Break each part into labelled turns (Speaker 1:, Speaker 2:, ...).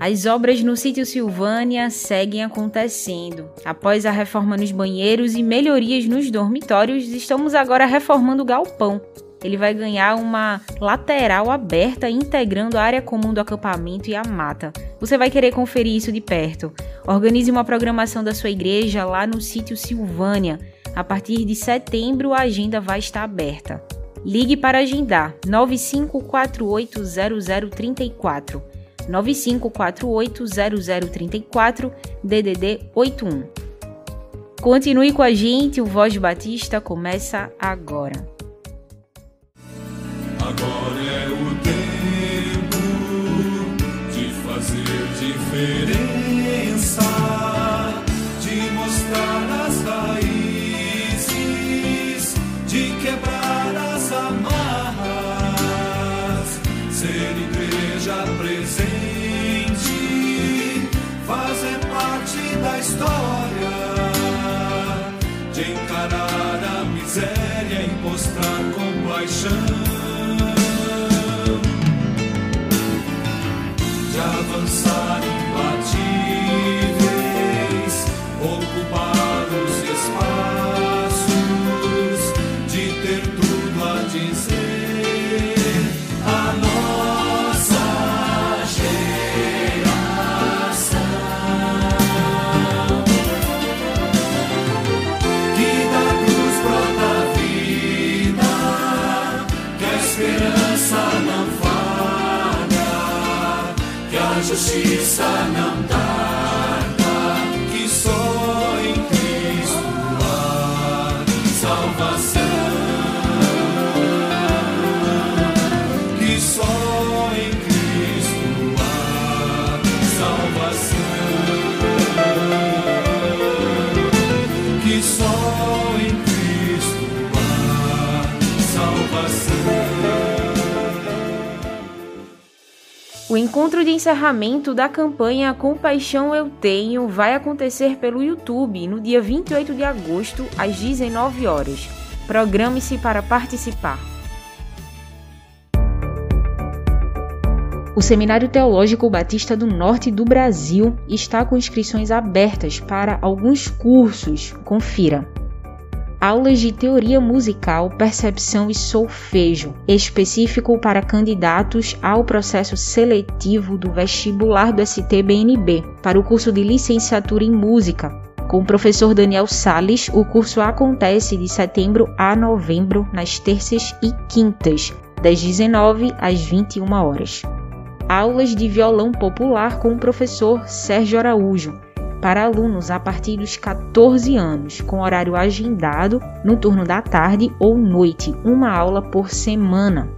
Speaker 1: As obras no sítio Silvânia seguem acontecendo. Após a reforma nos banheiros e melhorias nos dormitórios, estamos agora reformando o galpão. Ele vai ganhar uma lateral aberta integrando a área comum do acampamento e a mata. Você vai querer conferir isso de perto. Organize uma programação da sua igreja lá no sítio Silvânia. A partir de setembro a agenda vai estar aberta. Ligue para agendar 95480034. 95480034 DDD 81. Continue com a gente, o Voz Batista começa agora.
Speaker 2: Agora é o tempo de fazer diferença, de justiça não
Speaker 1: encontro de encerramento da campanha Compaixão Eu Tenho vai acontecer pelo YouTube no dia 28 de agosto, às 19 horas. Programe-se para participar. O Seminário Teológico Batista do Norte do Brasil está com inscrições abertas para alguns cursos. Confira aulas de teoria musical, percepção e solfejo, específico para candidatos ao processo seletivo do vestibular do STBNB, para o curso de licenciatura em música. Com o professor Daniel Sales, o curso acontece de setembro a novembro, nas terças e quintas, das 19 às 21 horas. Aulas de violão popular com o professor Sérgio Araújo, para alunos a partir dos 14 anos, com horário agendado no turno da tarde ou noite, uma aula por semana.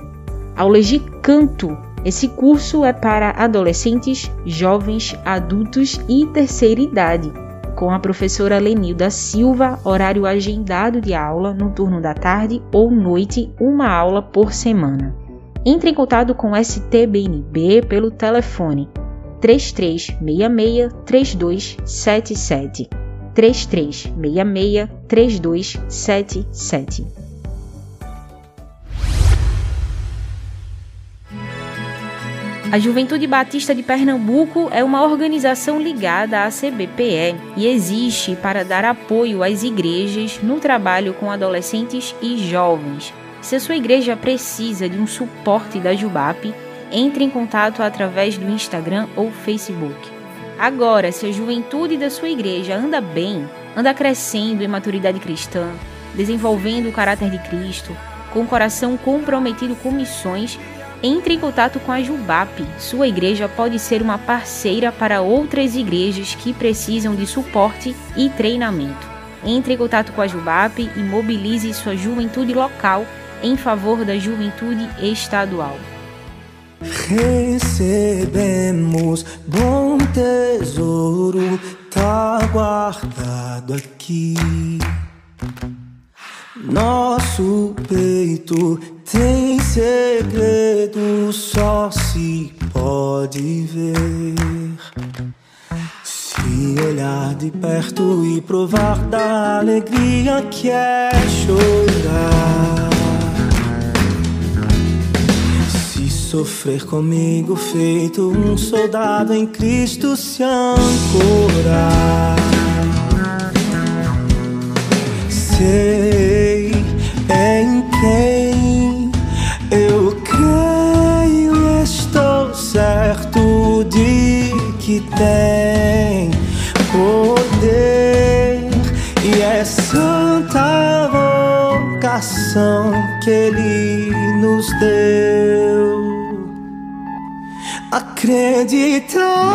Speaker 1: Aulas de canto. Esse curso é para adolescentes, jovens, adultos e terceira idade, com a professora Lenilda Silva, horário agendado de aula no turno da tarde ou noite, uma aula por semana. Entre em contato com o STBNB pelo telefone 3366-3277. 3366-3277. A Juventude Batista de Pernambuco é uma organização ligada à CBPE e existe para dar apoio às igrejas no trabalho com adolescentes e jovens. Se a sua igreja precisa de um suporte da Jubap, entre em contato através do Instagram ou Facebook. Agora, se a juventude da sua igreja anda bem, anda crescendo em maturidade cristã, desenvolvendo o caráter de Cristo, com o coração comprometido com missões, entre em contato com a Jubap. Sua igreja pode ser uma parceira para outras igrejas que precisam de suporte e treinamento. Entre em contato com a Jubap e mobilize sua juventude local em favor da juventude estadual.
Speaker 3: Recebemos bom tesouro, tá guardado aqui. Nosso peito tem segredo, só se pode ver. Se olhar de perto e provar da alegria que é chorar. Sofrer comigo, feito um soldado em Cristo, se ancorar. Sei em quem eu creio estou certo de que tem poder e é santa vocação que Ele nos deu. Acreditar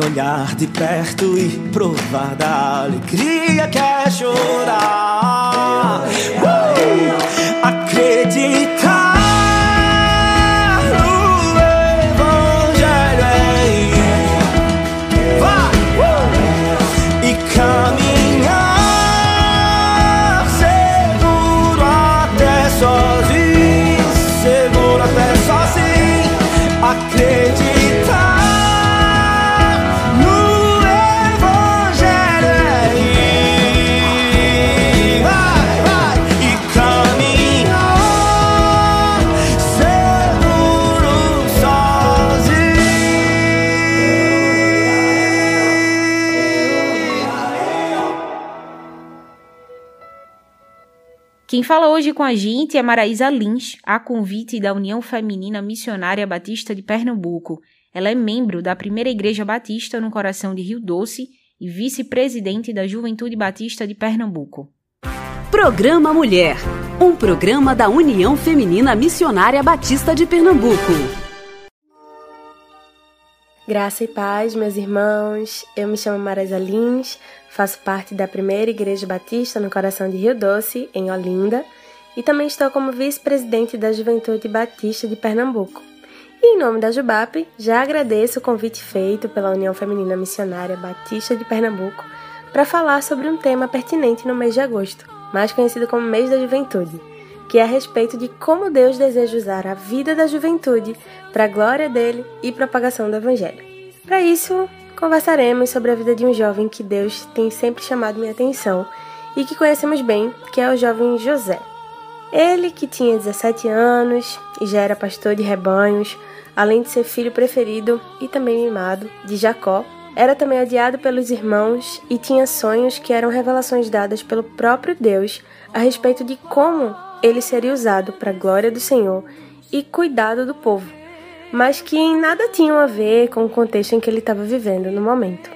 Speaker 3: Olhar de perto e provar da alegria que é chorar.
Speaker 1: Quem fala hoje com a gente é Maraísa Lins, a convite da União Feminina Missionária Batista de Pernambuco. Ela é membro da Primeira Igreja Batista no coração de Rio Doce e vice-presidente da Juventude Batista de Pernambuco.
Speaker 4: Programa Mulher, um programa da União Feminina Missionária Batista de Pernambuco.
Speaker 5: Graça e paz, meus irmãos. Eu me chamo Marisa Lins, faço parte da primeira Igreja Batista no coração de Rio Doce, em Olinda, e também estou como vice-presidente da Juventude Batista de Pernambuco. E em nome da Jubap, já agradeço o convite feito pela União Feminina Missionária Batista de Pernambuco para falar sobre um tema pertinente no mês de agosto, mais conhecido como mês da juventude, que é a respeito de como Deus deseja usar a vida da juventude para a glória dele e propagação do Evangelho. Para isso, conversaremos sobre a vida de um jovem que Deus tem sempre chamado minha atenção e que conhecemos bem, que é o jovem José. Ele, que tinha 17 anos e já era pastor de rebanhos, além de ser filho preferido e também mimado de Jacó, era também odiado pelos irmãos e tinha sonhos que eram revelações dadas pelo próprio Deus a respeito de como ele seria usado para a glória do Senhor e cuidado do povo, mas que em nada tinham a ver com o contexto em que ele estava vivendo no momento.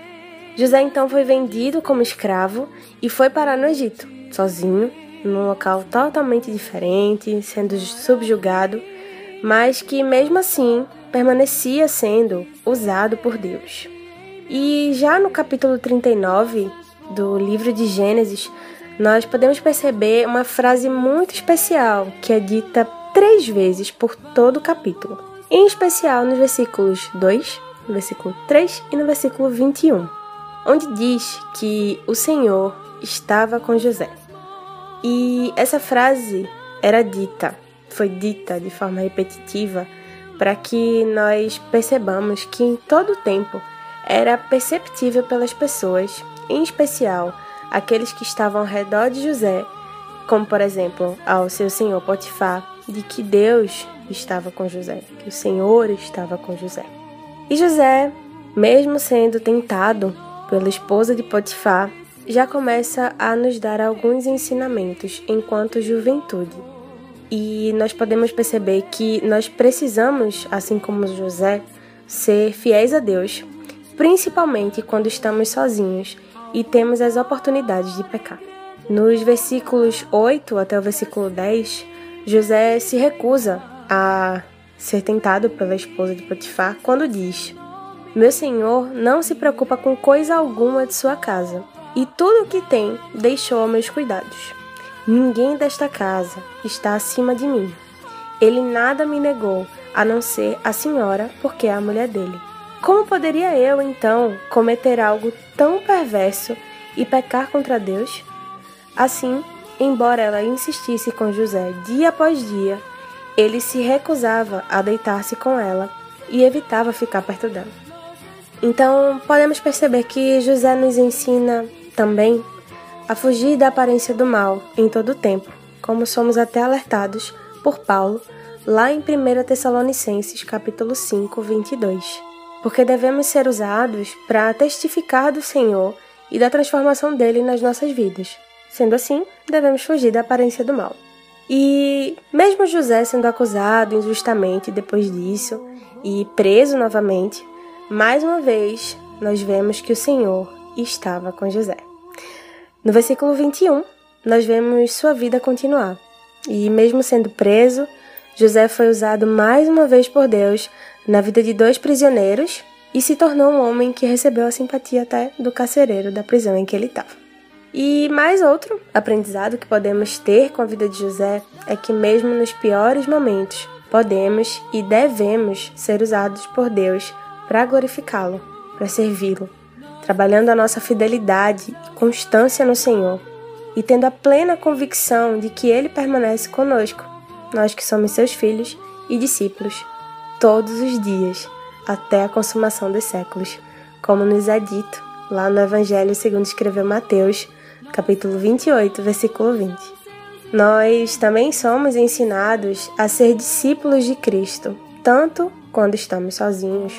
Speaker 5: José então foi vendido como escravo e foi parar no Egito, sozinho, num local totalmente diferente, sendo subjugado, mas que mesmo assim permanecia sendo usado por Deus. E já no capítulo 39 do livro de Gênesis, nós podemos perceber uma frase muito especial que é dita três vezes por todo o capítulo, em especial nos versículos 2, no versículo 3 e no versículo 21, onde diz que o Senhor estava com José. E essa frase era dita, foi dita de forma repetitiva para que nós percebamos que em todo o tempo era perceptível pelas pessoas, em especial aqueles que estavam ao redor de José, como por exemplo ao seu senhor Potifar, de que Deus estava com José, que o Senhor estava com José. E José, mesmo sendo tentado pela esposa de Potifar, já começa a nos dar alguns ensinamentos enquanto juventude. E nós podemos perceber que nós precisamos, assim como José, ser fiéis a Deus, principalmente quando estamos sozinhos e temos as oportunidades de pecar. Nos versículos 8 até o versículo 10, José se recusa a ser tentado pela esposa de Potifar quando diz: Meu senhor não se preocupa com coisa alguma de sua casa, e tudo o que tem deixou a meus cuidados. Ninguém desta casa está acima de mim. Ele nada me negou, a não ser a senhora, porque é a mulher dele. Como poderia eu, então, cometer algo tão perverso e pecar contra Deus? Assim, embora ela insistisse com José dia após dia, ele se recusava a deitar-se com ela e evitava ficar perto dela. Então, podemos perceber que José nos ensina também a fugir da aparência do mal em todo o tempo, como somos até alertados por Paulo lá em 1 Tessalonicenses capítulo 5, 22. Porque devemos ser usados para testificar do Senhor e da transformação dele nas nossas vidas. Sendo assim, devemos fugir da aparência do mal. E mesmo José sendo acusado injustamente depois disso e preso novamente, mais uma vez nós vemos que o Senhor estava com José. No versículo 21, nós vemos sua vida continuar. E mesmo sendo preso, José foi usado mais uma vez por Deus na vida de dois prisioneiros e se tornou um homem que recebeu a simpatia até do carcereiro da prisão em que ele estava. E mais outro aprendizado que podemos ter com a vida de José é que, mesmo nos piores momentos, podemos e devemos ser usados por Deus para glorificá-lo, para servi-lo, trabalhando a nossa fidelidade e constância no Senhor e tendo a plena convicção de que Ele permanece conosco, nós que somos seus filhos e discípulos, todos os dias, até a consumação dos séculos, como nos é dito lá no Evangelho segundo escreveu Mateus, capítulo 28, versículo 20. Nós também somos ensinados a ser discípulos de Cristo, tanto quando estamos sozinhos,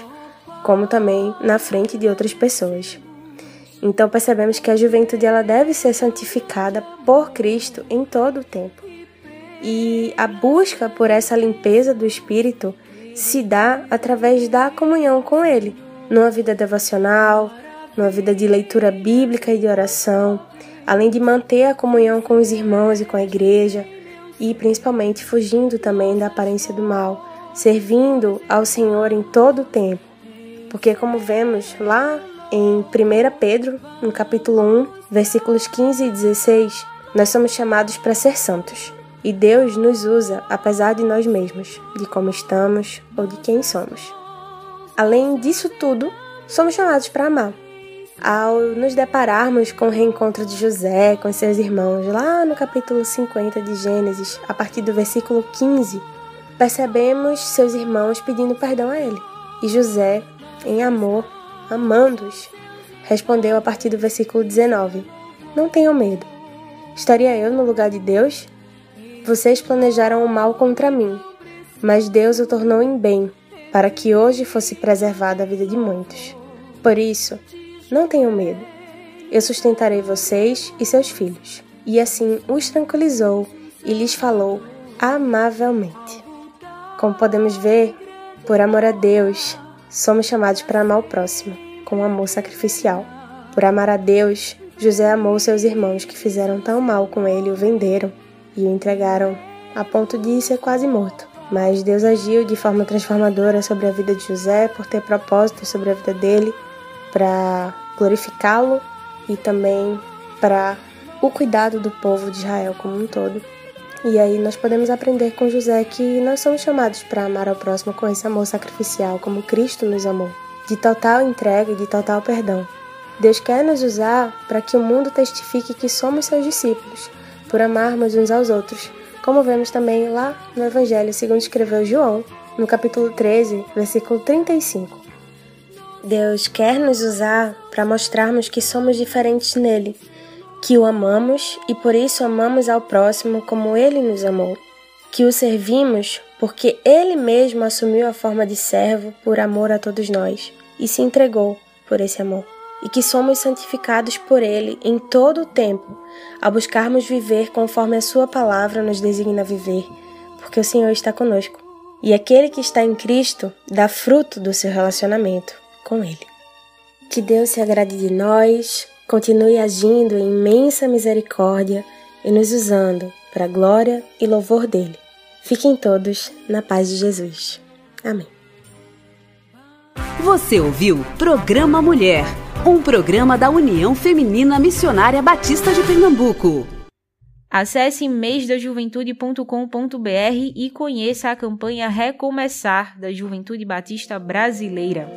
Speaker 5: como também na frente de outras pessoas. Então percebemos que a juventude ela deve ser santificada por Cristo em todo o tempo. E a busca por essa limpeza do espírito se dá através da comunhão com Ele, numa vida devocional, numa vida de leitura bíblica e de oração, além de manter a comunhão com os irmãos e com a igreja, e principalmente fugindo também da aparência do mal, servindo ao Senhor em todo o tempo. Porque, como vemos lá em 1 Pedro, no capítulo 1, versículos 15 e 16, nós somos chamados para ser santos. E Deus nos usa apesar de nós mesmos, de como estamos ou de quem somos. Além disso tudo, somos chamados para amar. Ao nos depararmos com o reencontro de José com seus irmãos, lá no capítulo 50 de Gênesis, a partir do versículo 15, percebemos seus irmãos pedindo perdão a ele. E José, em amor, amando-os, respondeu a partir do versículo 19: Não tenham medo. Estaria eu no lugar de Deus? Vocês planejaram o mal contra mim, mas Deus o tornou em bem, para que hoje fosse preservada a vida de muitos. Por isso, não tenham medo. Eu sustentarei vocês e seus filhos. E assim os tranquilizou e lhes falou amavelmente. Como podemos ver, por amor a Deus, somos chamados para amar o próximo, com amor sacrificial. Por amar a Deus, José amou seus irmãos que fizeram tão mal com ele e o venderam e o entregaram a ponto de ser quase morto. Mas Deus agiu de forma transformadora sobre a vida de José por ter propósito sobre a vida dele para glorificá-lo e também para o cuidado do povo de Israel como um todo. E aí nós podemos aprender com José que nós somos chamados para amar ao próximo com esse amor sacrificial, como Cristo nos amou, de total entrega e de total perdão. Deus quer nos usar para que o mundo testifique que somos seus discípulos, por amarmos uns aos outros, como vemos também lá no Evangelho segundo escreveu João, no capítulo 13, versículo 35. Deus quer nos usar para mostrarmos que somos diferentes nele que o amamos e por isso amamos ao próximo como ele nos amou, que o servimos porque ele mesmo assumiu a forma de servo por amor a todos nós e se entregou por esse amor, e que somos santificados por ele em todo o tempo, ao buscarmos viver conforme a sua palavra nos designa viver, porque o Senhor está conosco. E aquele que está em Cristo dá fruto do seu relacionamento com ele. Que Deus se agrade de nós, continue agindo em imensa misericórdia e nos usando para a glória e louvor dele. Fiquem todos na paz de Jesus. Amém.
Speaker 4: Você ouviu Programa Mulher, um programa da União Feminina Missionária Batista de Pernambuco.
Speaker 6: Acesse mêsdajuventude.com.br e conheça a campanha Recomeçar da Juventude Batista Brasileira.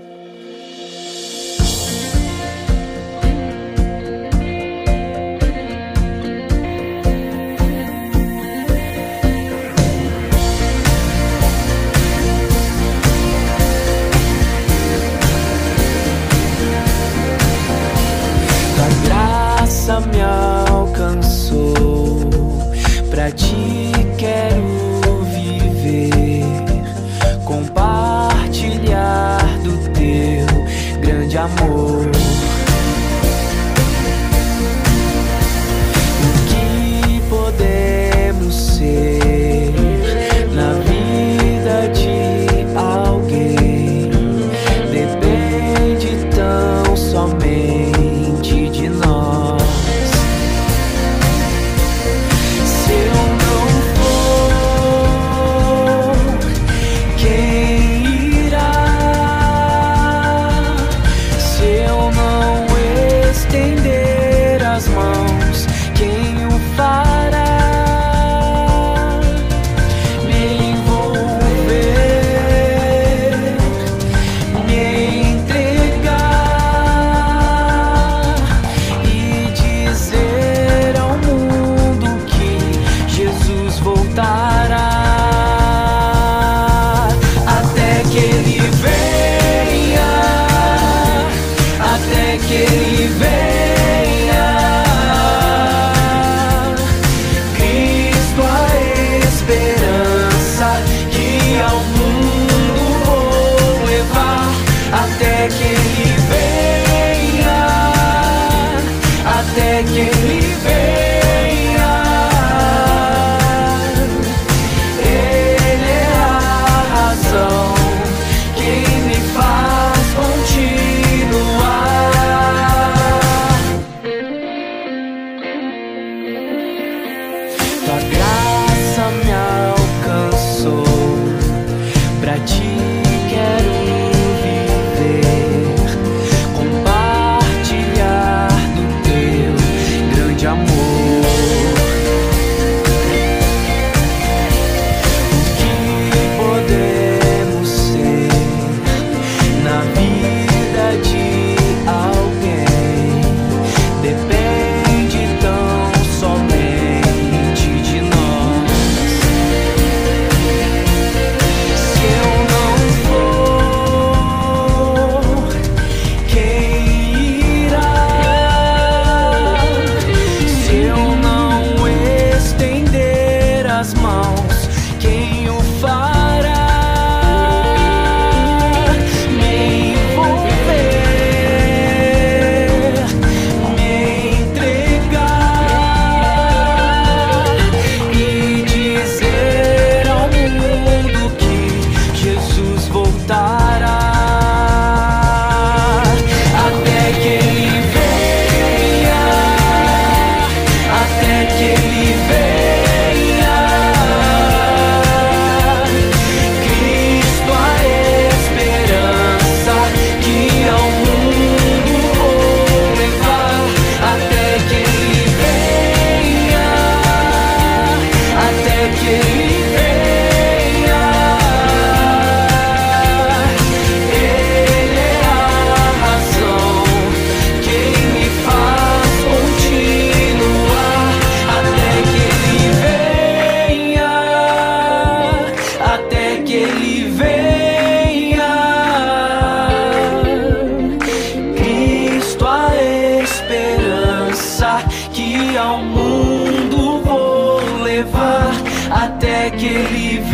Speaker 7: Tua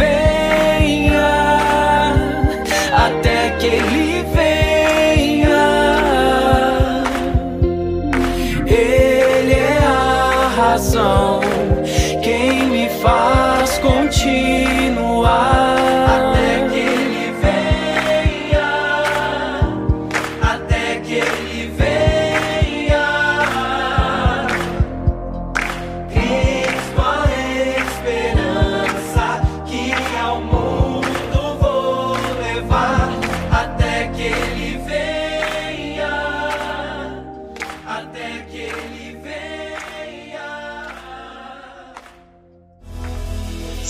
Speaker 7: ele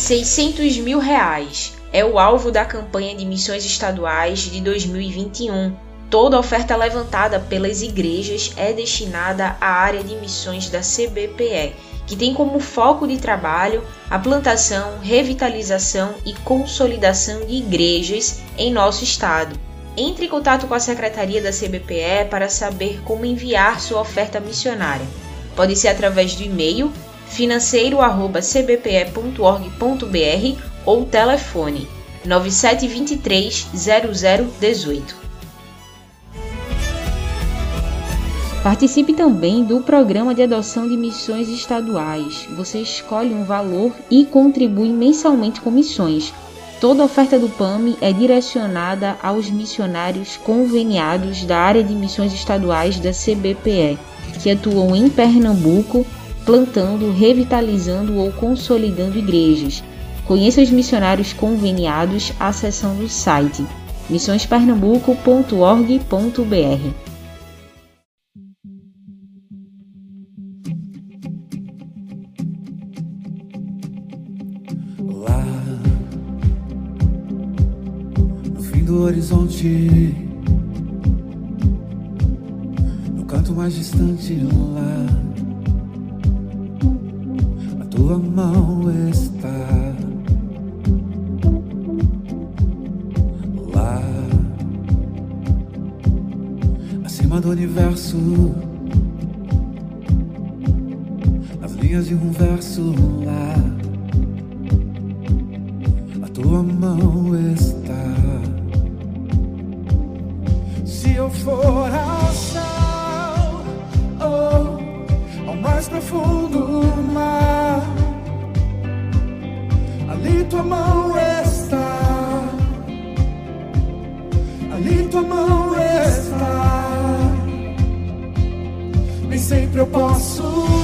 Speaker 1: 600 mil reais é o alvo da campanha de missões estaduais de 2021. Toda oferta levantada pelas igrejas é destinada à área de missões da CBPE, que tem como foco de trabalho a plantação, revitalização e consolidação de igrejas em nosso estado. Entre em contato com a secretaria da CBPE para saber como enviar sua oferta missionária. Pode ser através do e-mail financeiro@cbpe.org.br ou telefone 9723 0018. Participe também do programa de adoção de missões estaduais. Você escolhe um valor e contribui mensalmente com missões. Toda oferta do PAMI é direcionada aos missionários conveniados da área de missões estaduais da CBPE, que atuam em Pernambuco, plantando, revitalizando ou consolidando igrejas. Conheça os missionários conveniados acessando o site missõespernambuco.org.br.
Speaker 8: Lá no fim do horizonte, no canto mais distante lá, profundo mar, ali tua mão está. Ali tua mão está. Nem sempre eu posso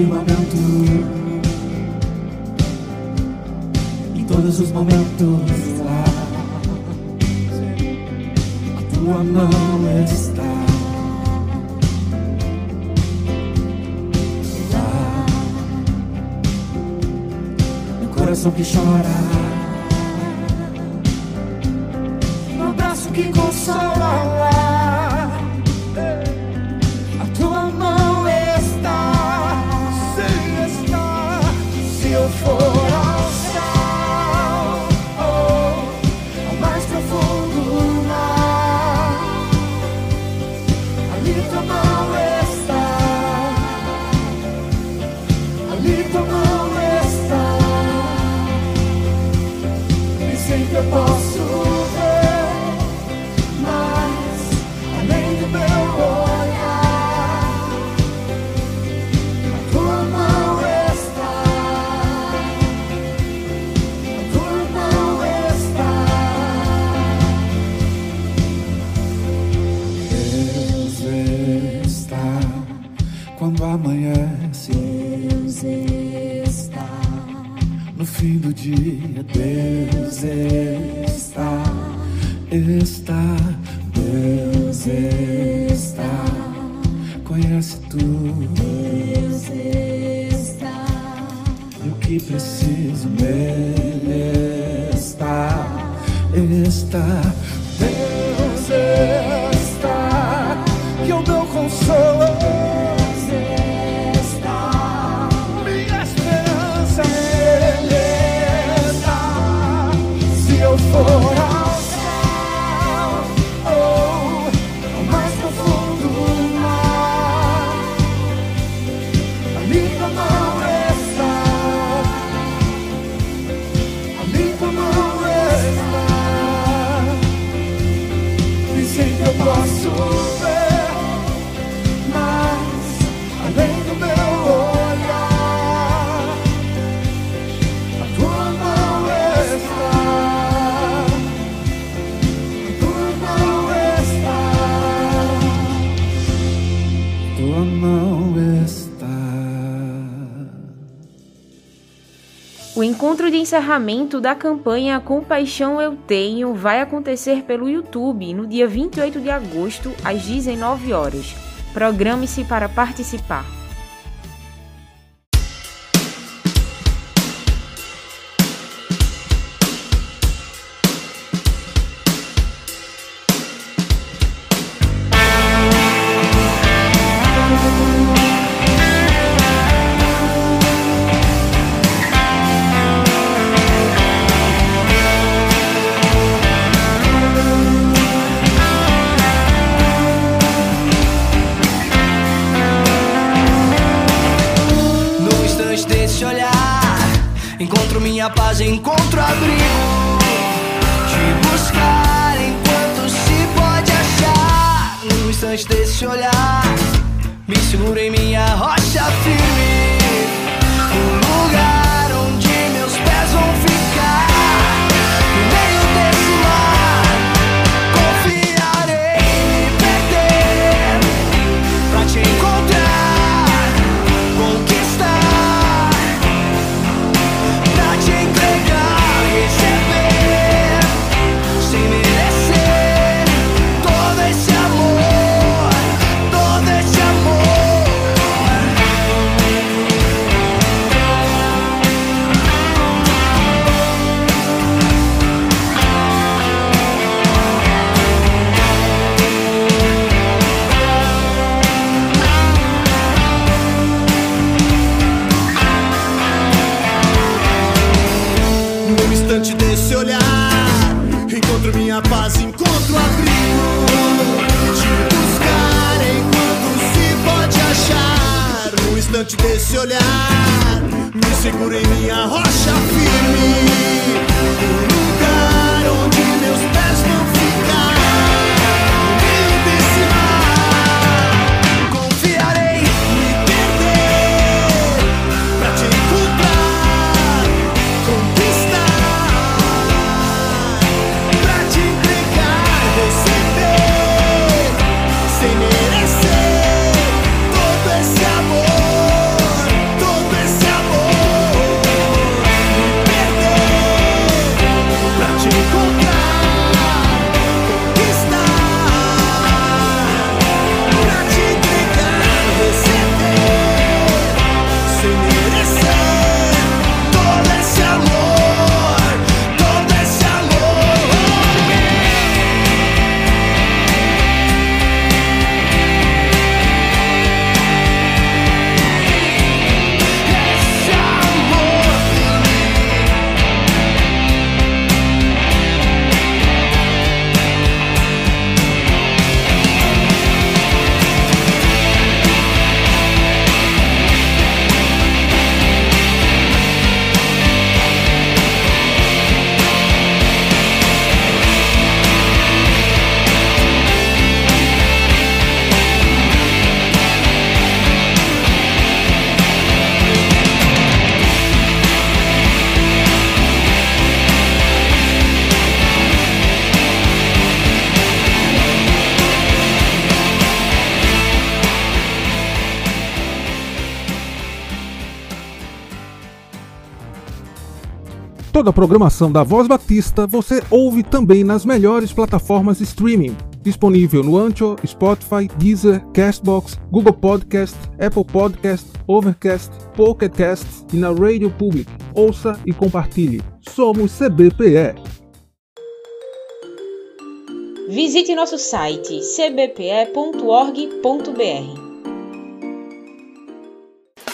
Speaker 8: firmamento. Em todos os momentos lá, a tua mão está. Lá, no coração que chora, no fim do dia. Deus está, está. Deus está, conhece tudo. Deus está, e o que preciso nele está, está,
Speaker 1: encontro de encerramento da campanha Compaixão Eu Tenho vai acontecer pelo YouTube no dia 28 de agosto, às 19 horas. Programe-se para participar.
Speaker 3: Minha paz, encontro abrigo. Te buscar enquanto se pode achar. No instante desse olhar, me seguro em minha rocha firme. Um lugar
Speaker 9: Toda a programação da Voz Batista você ouve também nas melhores plataformas de streaming. Disponível no Anchor, Spotify, Deezer, Castbox, Google Podcast, Apple Podcast, Overcast, Pocket Cast e na Radio Public. Ouça e compartilhe. Somos CBPE.
Speaker 1: Visite nosso site cbpe.org.br.